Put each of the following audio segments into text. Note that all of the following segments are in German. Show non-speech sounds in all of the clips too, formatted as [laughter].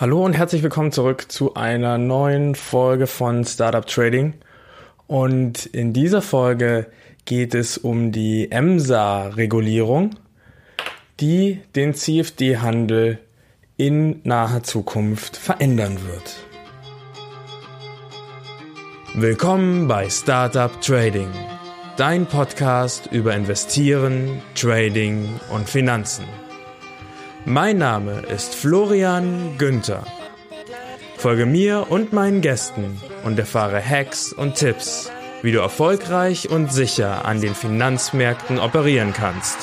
Hallo und herzlich willkommen zurück zu einer neuen Folge von Startup Trading. Und in dieser Folge geht es um die EMSA-Regulierung, die den CFD-Handel in naher Zukunft verändern wird. Willkommen bei Startup Trading, dein Podcast über Investieren, Trading und Finanzen. Mein Name ist Florian Günther. Folge mir und meinen Gästen und erfahre Hacks und Tipps, wie du erfolgreich und sicher an den Finanzmärkten operieren kannst.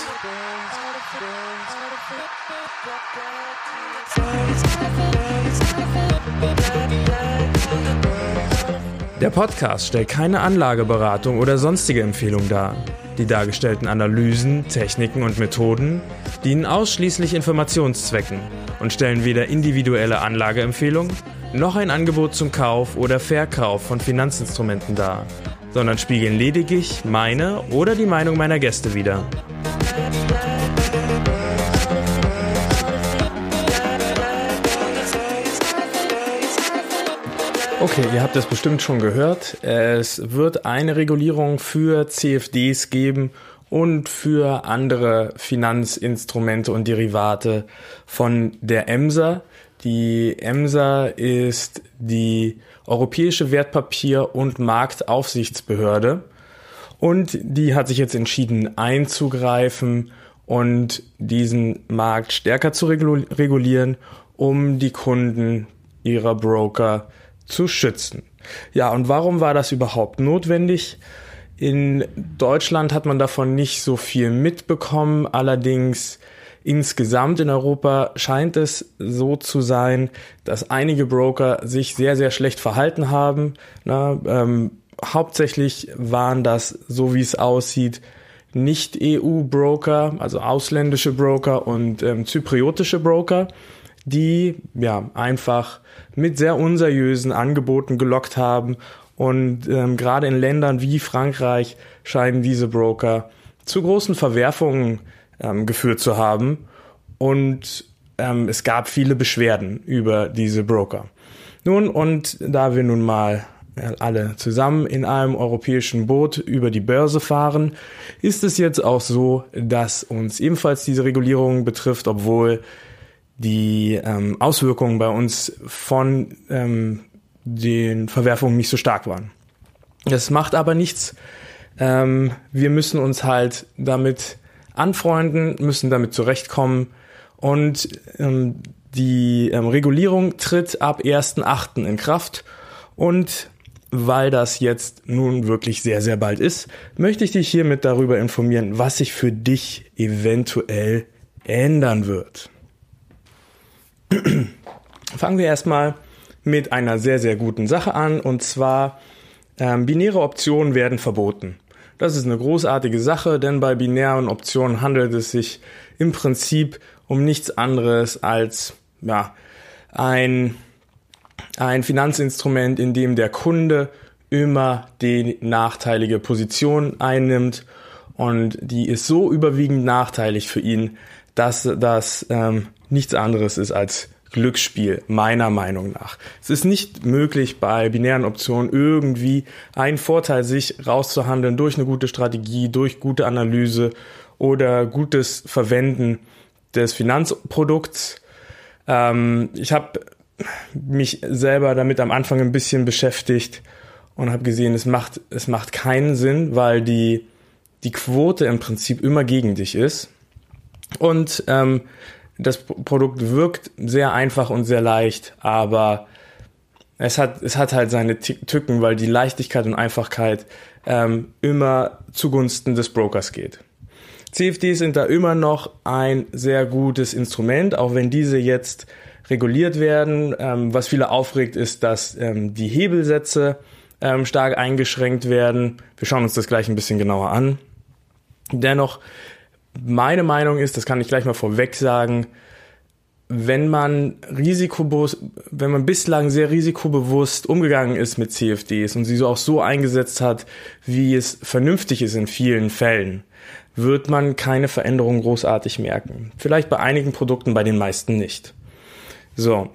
Der Podcast stellt keine Anlageberatung oder sonstige Empfehlung dar. Die dargestellten Analysen, Techniken und Methoden dienen ausschließlich Informationszwecken und stellen weder individuelle Anlageempfehlungen noch ein Angebot zum Kauf oder Verkauf von Finanzinstrumenten dar, sondern spiegeln lediglich meine oder die Meinung meiner Gäste wider. Okay, ihr habt es bestimmt schon gehört. Es wird eine Regulierung für CFDs geben und für andere Finanzinstrumente und Derivate von der EMSA. Die EMSA ist die Europäische Wertpapier- und Marktaufsichtsbehörde und die hat sich jetzt entschieden einzugreifen und diesen Markt stärker zu regulieren, um die Kunden ihrer Broker zu schützen. Ja, und warum war das überhaupt notwendig? In Deutschland hat man davon nicht so viel mitbekommen, allerdings insgesamt in Europa scheint es so zu sein, dass einige Broker sich sehr, sehr schlecht verhalten haben. Na, ähm, hauptsächlich waren das, so wie es aussieht, nicht EU-Broker, also ausländische Broker und ähm, zypriotische Broker, die ja einfach mit sehr unseriösen Angeboten gelockt haben. Und ähm, gerade in Ländern wie Frankreich scheinen diese Broker zu großen Verwerfungen ähm, geführt zu haben. Und ähm, es gab viele Beschwerden über diese Broker. Nun, und da wir nun mal alle zusammen in einem europäischen Boot über die Börse fahren, ist es jetzt auch so, dass uns ebenfalls diese Regulierung betrifft, obwohl die ähm, Auswirkungen bei uns von ähm, den Verwerfungen nicht so stark waren. Das macht aber nichts. Ähm, wir müssen uns halt damit anfreunden, müssen damit zurechtkommen und ähm, die ähm, Regulierung tritt ab 1.8. in Kraft und weil das jetzt nun wirklich sehr, sehr bald ist, möchte ich dich hiermit darüber informieren, was sich für dich eventuell ändern wird. [clears throat] Fangen wir erstmal mit einer sehr, sehr guten Sache an und zwar ähm, binäre Optionen werden verboten. Das ist eine großartige Sache, denn bei binären Optionen handelt es sich im Prinzip um nichts anderes als ja, ein, ein Finanzinstrument, in dem der Kunde immer die nachteilige Position einnimmt und die ist so überwiegend nachteilig für ihn, dass das ähm, nichts anderes ist als Glücksspiel, meiner Meinung nach. Es ist nicht möglich, bei binären Optionen irgendwie einen Vorteil sich rauszuhandeln durch eine gute Strategie, durch gute Analyse oder gutes Verwenden des Finanzprodukts. Ähm, ich habe mich selber damit am Anfang ein bisschen beschäftigt und habe gesehen, es macht, es macht keinen Sinn, weil die, die Quote im Prinzip immer gegen dich ist. Und ähm, das Produkt wirkt sehr einfach und sehr leicht, aber es hat, es hat halt seine Tücken, weil die Leichtigkeit und Einfachkeit ähm, immer zugunsten des Brokers geht. CFDs sind da immer noch ein sehr gutes Instrument, auch wenn diese jetzt reguliert werden. Ähm, was viele aufregt, ist, dass ähm, die Hebelsätze ähm, stark eingeschränkt werden. Wir schauen uns das gleich ein bisschen genauer an. Dennoch meine Meinung ist, das kann ich gleich mal vorweg sagen, wenn man risikobewusst, wenn man bislang sehr risikobewusst umgegangen ist mit CFDs und sie so auch so eingesetzt hat, wie es vernünftig ist in vielen Fällen, wird man keine Veränderung großartig merken. Vielleicht bei einigen Produkten, bei den meisten nicht. So.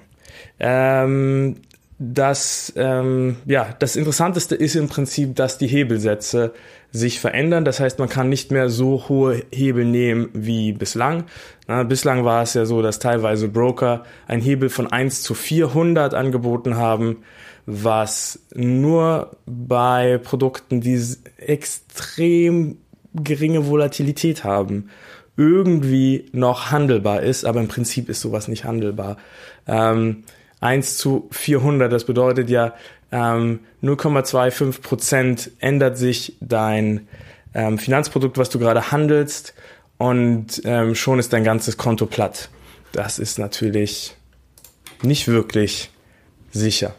Ähm, das, ähm, ja, das Interessanteste ist im Prinzip, dass die Hebelsätze sich verändern. Das heißt, man kann nicht mehr so hohe Hebel nehmen wie bislang. Na, bislang war es ja so, dass teilweise Broker ein Hebel von 1 zu 400 angeboten haben, was nur bei Produkten, die extrem geringe Volatilität haben, irgendwie noch handelbar ist. Aber im Prinzip ist sowas nicht handelbar. Ähm, 1 zu 400. Das bedeutet ja, ähm, 0,25 Prozent ändert sich dein ähm, Finanzprodukt, was du gerade handelst und ähm, schon ist dein ganzes Konto platt. Das ist natürlich nicht wirklich sicher.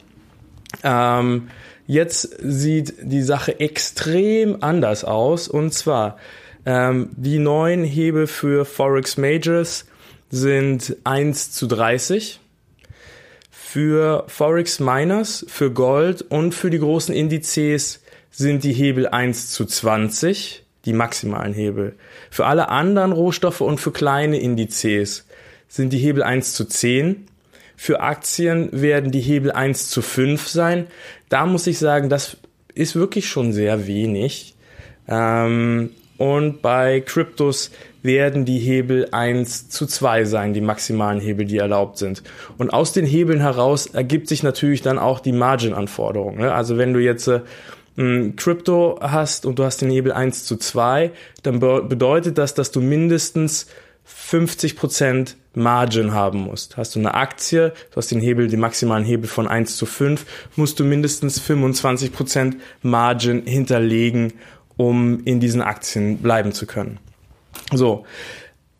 Ähm, jetzt sieht die Sache extrem anders aus und zwar ähm, die neuen Hebel für Forex Majors sind 1 zu 30 für Forex Miners, für Gold und für die großen Indizes sind die Hebel 1 zu 20, die maximalen Hebel. Für alle anderen Rohstoffe und für kleine Indizes sind die Hebel 1 zu 10. Für Aktien werden die Hebel 1 zu 5 sein. Da muss ich sagen, das ist wirklich schon sehr wenig. Ähm, und bei Kryptos werden die Hebel 1 zu 2 sein, die maximalen Hebel, die erlaubt sind. Und aus den Hebeln heraus ergibt sich natürlich dann auch die Margin-Anforderung. Ne? Also wenn du jetzt äh, Crypto hast und du hast den Hebel 1 zu 2, dann be bedeutet das, dass du mindestens 50% Margin haben musst. Hast du eine Aktie, du hast den Hebel, den maximalen Hebel von 1 zu 5, musst du mindestens 25% Margin hinterlegen, um in diesen Aktien bleiben zu können. So,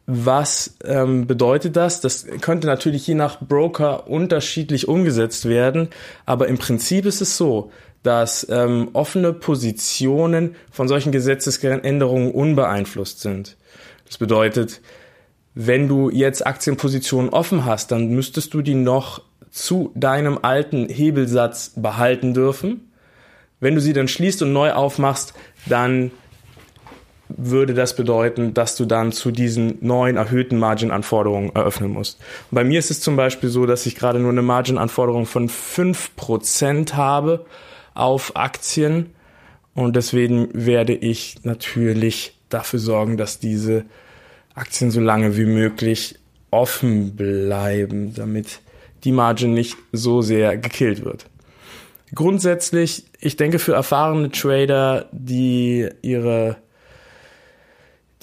was ähm, bedeutet das? Das könnte natürlich je nach Broker unterschiedlich umgesetzt werden, aber im Prinzip ist es so, dass ähm, offene Positionen von solchen Gesetzesänderungen unbeeinflusst sind. Das bedeutet, wenn du jetzt Aktienpositionen offen hast, dann müsstest du die noch zu deinem alten Hebelsatz behalten dürfen. Wenn du sie dann schließt und neu aufmachst, dann würde das bedeuten, dass du dann zu diesen neuen erhöhten Margin-Anforderungen eröffnen musst. Und bei mir ist es zum Beispiel so, dass ich gerade nur eine Margin-Anforderung von 5% habe auf Aktien und deswegen werde ich natürlich dafür sorgen, dass diese Aktien so lange wie möglich offen bleiben, damit die Margin nicht so sehr gekillt wird. Grundsätzlich, ich denke für erfahrene Trader, die ihre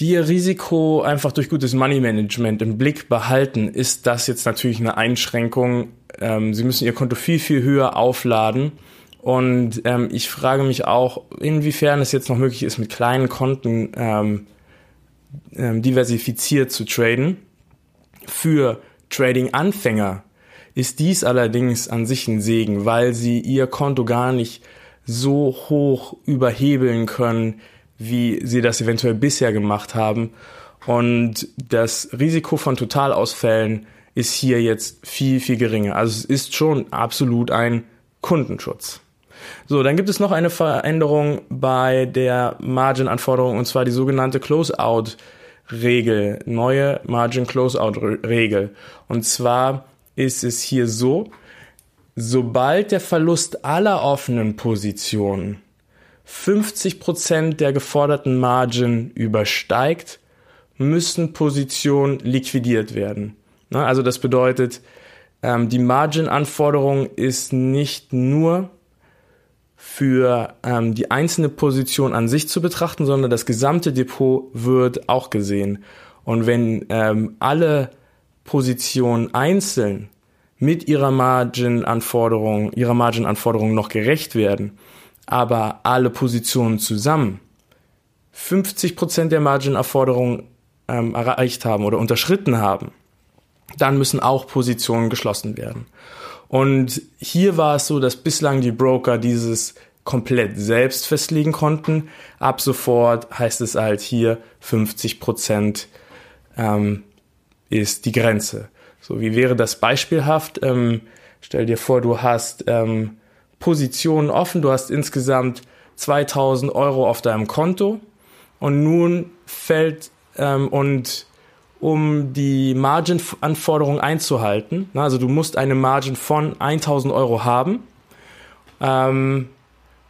die ihr Risiko einfach durch gutes Money Management im Blick behalten, ist das jetzt natürlich eine Einschränkung. Ähm, sie müssen ihr Konto viel, viel höher aufladen. Und ähm, ich frage mich auch, inwiefern es jetzt noch möglich ist, mit kleinen Konten ähm, ähm, diversifiziert zu traden. Für Trading-Anfänger ist dies allerdings an sich ein Segen, weil sie ihr Konto gar nicht so hoch überhebeln können, wie sie das eventuell bisher gemacht haben. Und das Risiko von Totalausfällen ist hier jetzt viel, viel geringer. Also es ist schon absolut ein Kundenschutz. So, dann gibt es noch eine Veränderung bei der Margin-Anforderung und zwar die sogenannte Closeout-Regel, neue Margin-Closeout-Regel. Und zwar ist es hier so, sobald der Verlust aller offenen Positionen 50% der geforderten Margin übersteigt, müssen Positionen liquidiert werden. Also das bedeutet, ähm, die Margin-Anforderung ist nicht nur für ähm, die einzelne Position an sich zu betrachten, sondern das gesamte Depot wird auch gesehen. Und wenn ähm, alle Positionen einzeln mit ihrer Margin-Anforderung, ihrer Margin-Anforderung noch gerecht werden, aber alle Positionen zusammen 50% der Margin-Anforderung ähm, erreicht haben oder unterschritten haben, dann müssen auch Positionen geschlossen werden. Und hier war es so, dass bislang die Broker dieses komplett selbst festlegen konnten. Ab sofort heißt es halt hier 50% ähm, ist die Grenze. So, wie wäre das beispielhaft? Ähm, stell dir vor, du hast ähm, Positionen offen. Du hast insgesamt 2000 Euro auf deinem Konto und nun fällt ähm, und um die Margin-Anforderung einzuhalten. Also du musst eine Margin von 1000 Euro haben. Ähm,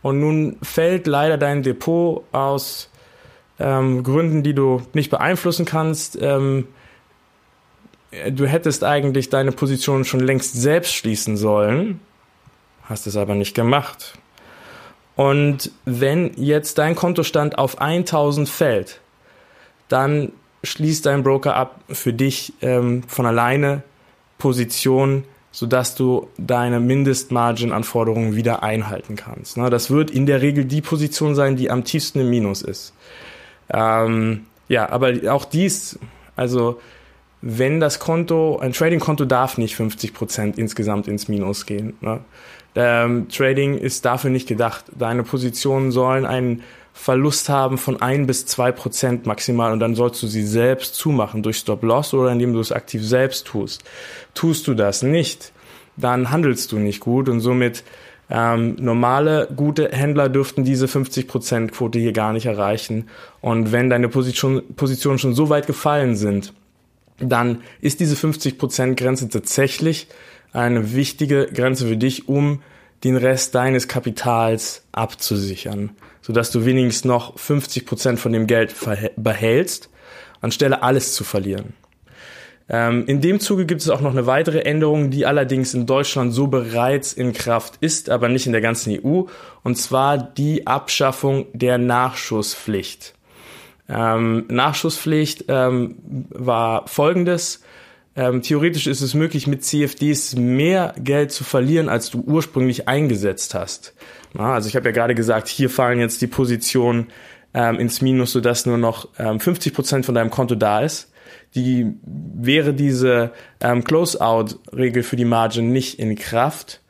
und nun fällt leider dein Depot aus ähm, Gründen, die du nicht beeinflussen kannst. Ähm, du hättest eigentlich deine Position schon längst selbst schließen sollen, hast es aber nicht gemacht. Und wenn jetzt dein Kontostand auf 1000 fällt, dann schließt dein Broker ab für dich ähm, von alleine Positionen, sodass du deine Mindestmargin-Anforderungen wieder einhalten kannst. Ne? Das wird in der Regel die Position sein, die am tiefsten im Minus ist. Ähm, ja, aber auch dies, also wenn das Konto, ein Trading-Konto darf nicht 50 Prozent insgesamt ins Minus gehen. Ne? Ähm, Trading ist dafür nicht gedacht. Deine Positionen sollen einen Verlust haben von ein bis zwei Prozent maximal und dann sollst du sie selbst zumachen durch Stop-Loss oder indem du es aktiv selbst tust. Tust du das nicht, dann handelst du nicht gut und somit ähm, normale, gute Händler dürften diese 50%-Quote hier gar nicht erreichen. Und wenn deine Position, Positionen schon so weit gefallen sind, dann ist diese 50%-Grenze tatsächlich eine wichtige Grenze für dich, um den Rest deines Kapitals abzusichern, sodass du wenigstens noch 50 Prozent von dem Geld behältst, anstelle alles zu verlieren. Ähm, in dem Zuge gibt es auch noch eine weitere Änderung, die allerdings in Deutschland so bereits in Kraft ist, aber nicht in der ganzen EU, und zwar die Abschaffung der Nachschusspflicht. Ähm, Nachschusspflicht ähm, war folgendes. Ähm, theoretisch ist es möglich, mit CFDs mehr Geld zu verlieren, als du ursprünglich eingesetzt hast. Ja, also ich habe ja gerade gesagt, hier fallen jetzt die Positionen ähm, ins Minus, sodass nur noch ähm, 50 Prozent von deinem Konto da ist. Die wäre diese ähm, Close-out-Regel für die Margin nicht in Kraft,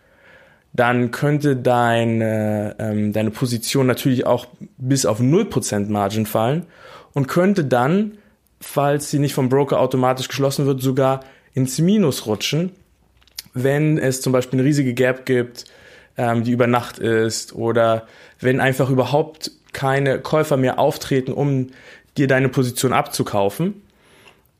dann könnte deine, ähm, deine Position natürlich auch bis auf 0% Margin fallen und könnte dann falls sie nicht vom Broker automatisch geschlossen wird, sogar ins Minus rutschen, wenn es zum Beispiel eine riesige Gap gibt, ähm, die über Nacht ist oder wenn einfach überhaupt keine Käufer mehr auftreten, um dir deine Position abzukaufen.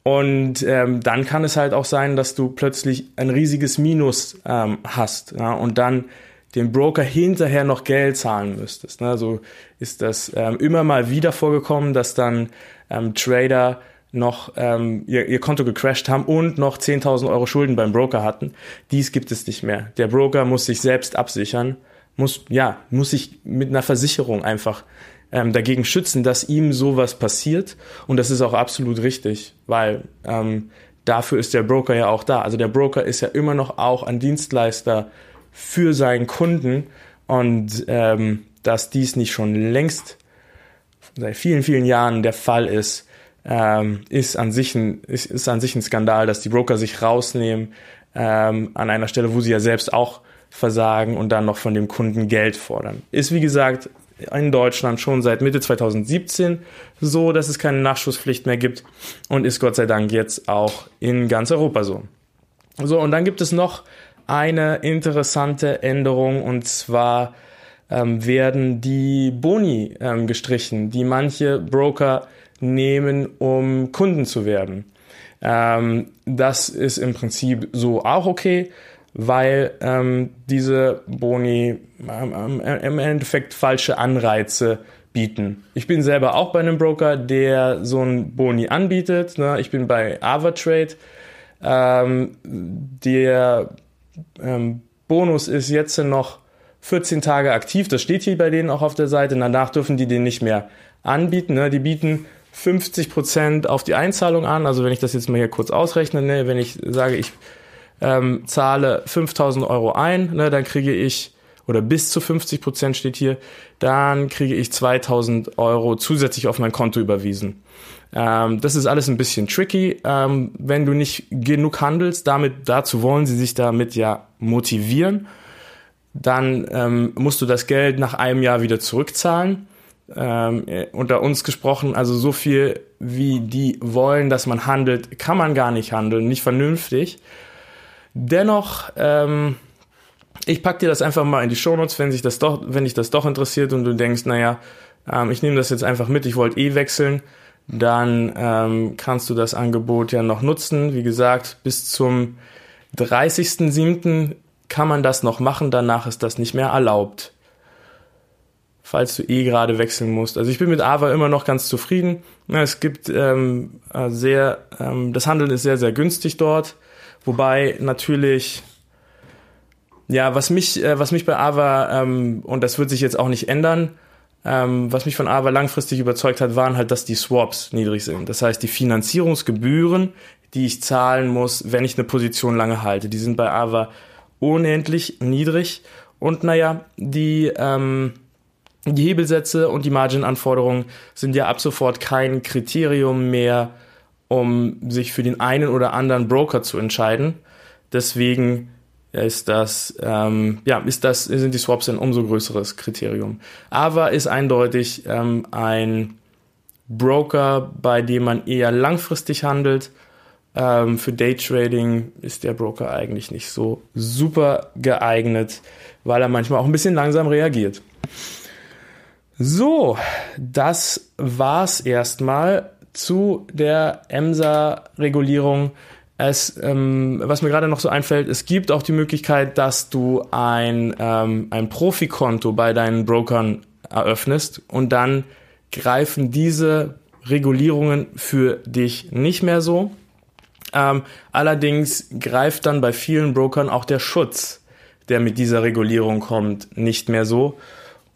Und ähm, dann kann es halt auch sein, dass du plötzlich ein riesiges Minus ähm, hast ja, und dann dem Broker hinterher noch Geld zahlen müsstest. Ne? So ist das ähm, immer mal wieder vorgekommen, dass dann ähm, Trader noch ähm, ihr, ihr Konto gecrashed haben und noch 10.000 Euro Schulden beim Broker hatten. Dies gibt es nicht mehr. Der Broker muss sich selbst absichern, muss, ja, muss sich mit einer Versicherung einfach ähm, dagegen schützen, dass ihm sowas passiert. Und das ist auch absolut richtig, weil ähm, dafür ist der Broker ja auch da. Also der Broker ist ja immer noch auch ein Dienstleister für seinen Kunden und ähm, dass dies nicht schon längst seit vielen, vielen Jahren der Fall ist, ähm, ist, an sich ein, ist, ist an sich ein Skandal, dass die Broker sich rausnehmen ähm, an einer Stelle, wo sie ja selbst auch versagen und dann noch von dem Kunden Geld fordern. Ist wie gesagt in Deutschland schon seit Mitte 2017 so, dass es keine Nachschusspflicht mehr gibt und ist Gott sei Dank jetzt auch in ganz Europa so. So, und dann gibt es noch eine interessante Änderung und zwar ähm, werden die Boni ähm, gestrichen, die manche Broker nehmen, um Kunden zu werden. Ähm, das ist im Prinzip so auch okay, weil ähm, diese Boni ähm, im Endeffekt falsche Anreize bieten. Ich bin selber auch bei einem Broker, der so einen Boni anbietet. Ne? Ich bin bei AvaTrade. Ähm, der ähm, Bonus ist jetzt noch 14 Tage aktiv. Das steht hier bei denen auch auf der Seite. Danach dürfen die den nicht mehr anbieten. Ne? Die bieten 50 Prozent auf die Einzahlung an. Also wenn ich das jetzt mal hier kurz ausrechne, ne, wenn ich sage, ich ähm, zahle 5000 Euro ein, ne, dann kriege ich, oder bis zu 50 Prozent steht hier, dann kriege ich 2000 Euro zusätzlich auf mein Konto überwiesen. Ähm, das ist alles ein bisschen tricky, ähm, wenn du nicht genug handelst. Damit, dazu wollen sie sich damit ja motivieren. Dann ähm, musst du das Geld nach einem Jahr wieder zurückzahlen ähm, unter uns gesprochen, also so viel wie die wollen, dass man handelt, kann man gar nicht handeln, nicht vernünftig. Dennoch, ähm, ich pack dir das einfach mal in die Shownotes, wenn sich das doch, wenn dich das doch interessiert und du denkst, naja, ähm, ich nehme das jetzt einfach mit, ich wollte eh wechseln, dann ähm, kannst du das Angebot ja noch nutzen. Wie gesagt, bis zum 30.07. kann man das noch machen, danach ist das nicht mehr erlaubt. Falls du eh gerade wechseln musst. Also ich bin mit Ava immer noch ganz zufrieden. Es gibt ähm, äh, sehr, ähm, das Handeln ist sehr, sehr günstig dort. Wobei natürlich, ja, was mich, äh, was mich bei Ava, ähm, und das wird sich jetzt auch nicht ändern, ähm, was mich von Ava langfristig überzeugt hat, waren halt, dass die Swaps niedrig sind. Das heißt, die Finanzierungsgebühren, die ich zahlen muss, wenn ich eine Position lange halte, die sind bei Ava unendlich niedrig. Und naja, die, ähm, die Hebelsätze und die Margin-Anforderungen sind ja ab sofort kein Kriterium mehr, um sich für den einen oder anderen Broker zu entscheiden. Deswegen ist das, ähm, ja, ist das, sind die Swaps ein umso größeres Kriterium. Aber ist eindeutig ähm, ein Broker, bei dem man eher langfristig handelt. Ähm, für Daytrading ist der Broker eigentlich nicht so super geeignet, weil er manchmal auch ein bisschen langsam reagiert. So, das war's erstmal zu der EMSA-Regulierung es, ähm, was mir gerade noch so einfällt, es gibt auch die Möglichkeit, dass du ein, ähm, ein Profikonto bei deinen Brokern eröffnest und dann greifen diese Regulierungen für dich nicht mehr so. Ähm, allerdings greift dann bei vielen Brokern auch der Schutz, der mit dieser Regulierung kommt, nicht mehr so.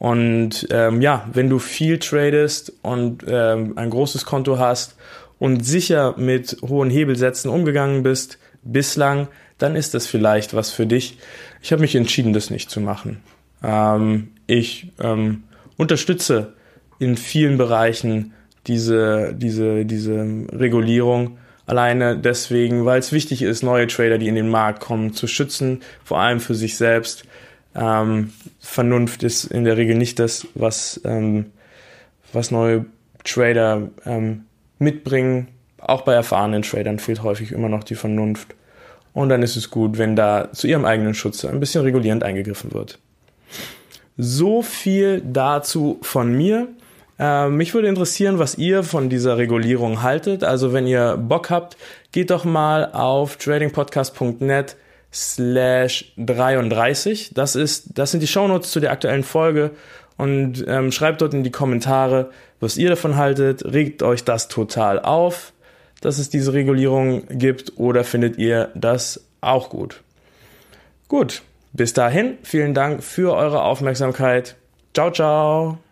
Und ähm, ja, wenn du viel tradest und ähm, ein großes Konto hast und sicher mit hohen Hebelsätzen umgegangen bist bislang, dann ist das vielleicht was für dich. Ich habe mich entschieden, das nicht zu machen. Ähm, ich ähm, unterstütze in vielen Bereichen diese, diese, diese Regulierung. Alleine deswegen, weil es wichtig ist, neue Trader, die in den Markt kommen, zu schützen, vor allem für sich selbst. Ähm, Vernunft ist in der Regel nicht das, was, ähm, was neue Trader ähm, mitbringen. Auch bei erfahrenen Tradern fehlt häufig immer noch die Vernunft. Und dann ist es gut, wenn da zu ihrem eigenen Schutz ein bisschen regulierend eingegriffen wird. So viel dazu von mir. Äh, mich würde interessieren, was ihr von dieser Regulierung haltet. Also wenn ihr Bock habt, geht doch mal auf tradingpodcast.net slash 33. Das ist, das sind die Shownotes zu der aktuellen Folge und ähm, schreibt dort in die Kommentare, was ihr davon haltet. Regt euch das total auf, dass es diese Regulierung gibt oder findet ihr das auch gut? Gut, bis dahin, vielen Dank für eure Aufmerksamkeit. Ciao, ciao.